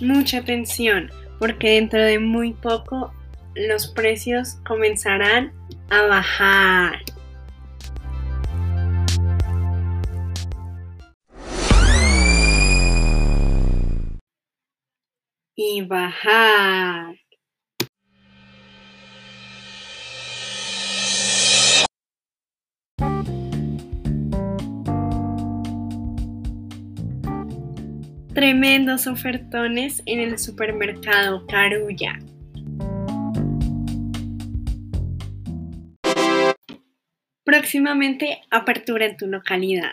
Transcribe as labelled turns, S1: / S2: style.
S1: Mucha atención, porque dentro de muy poco los precios comenzarán a bajar. Y bajar. Tremendos ofertones en el supermercado Carulla. Próximamente apertura en tu localidad.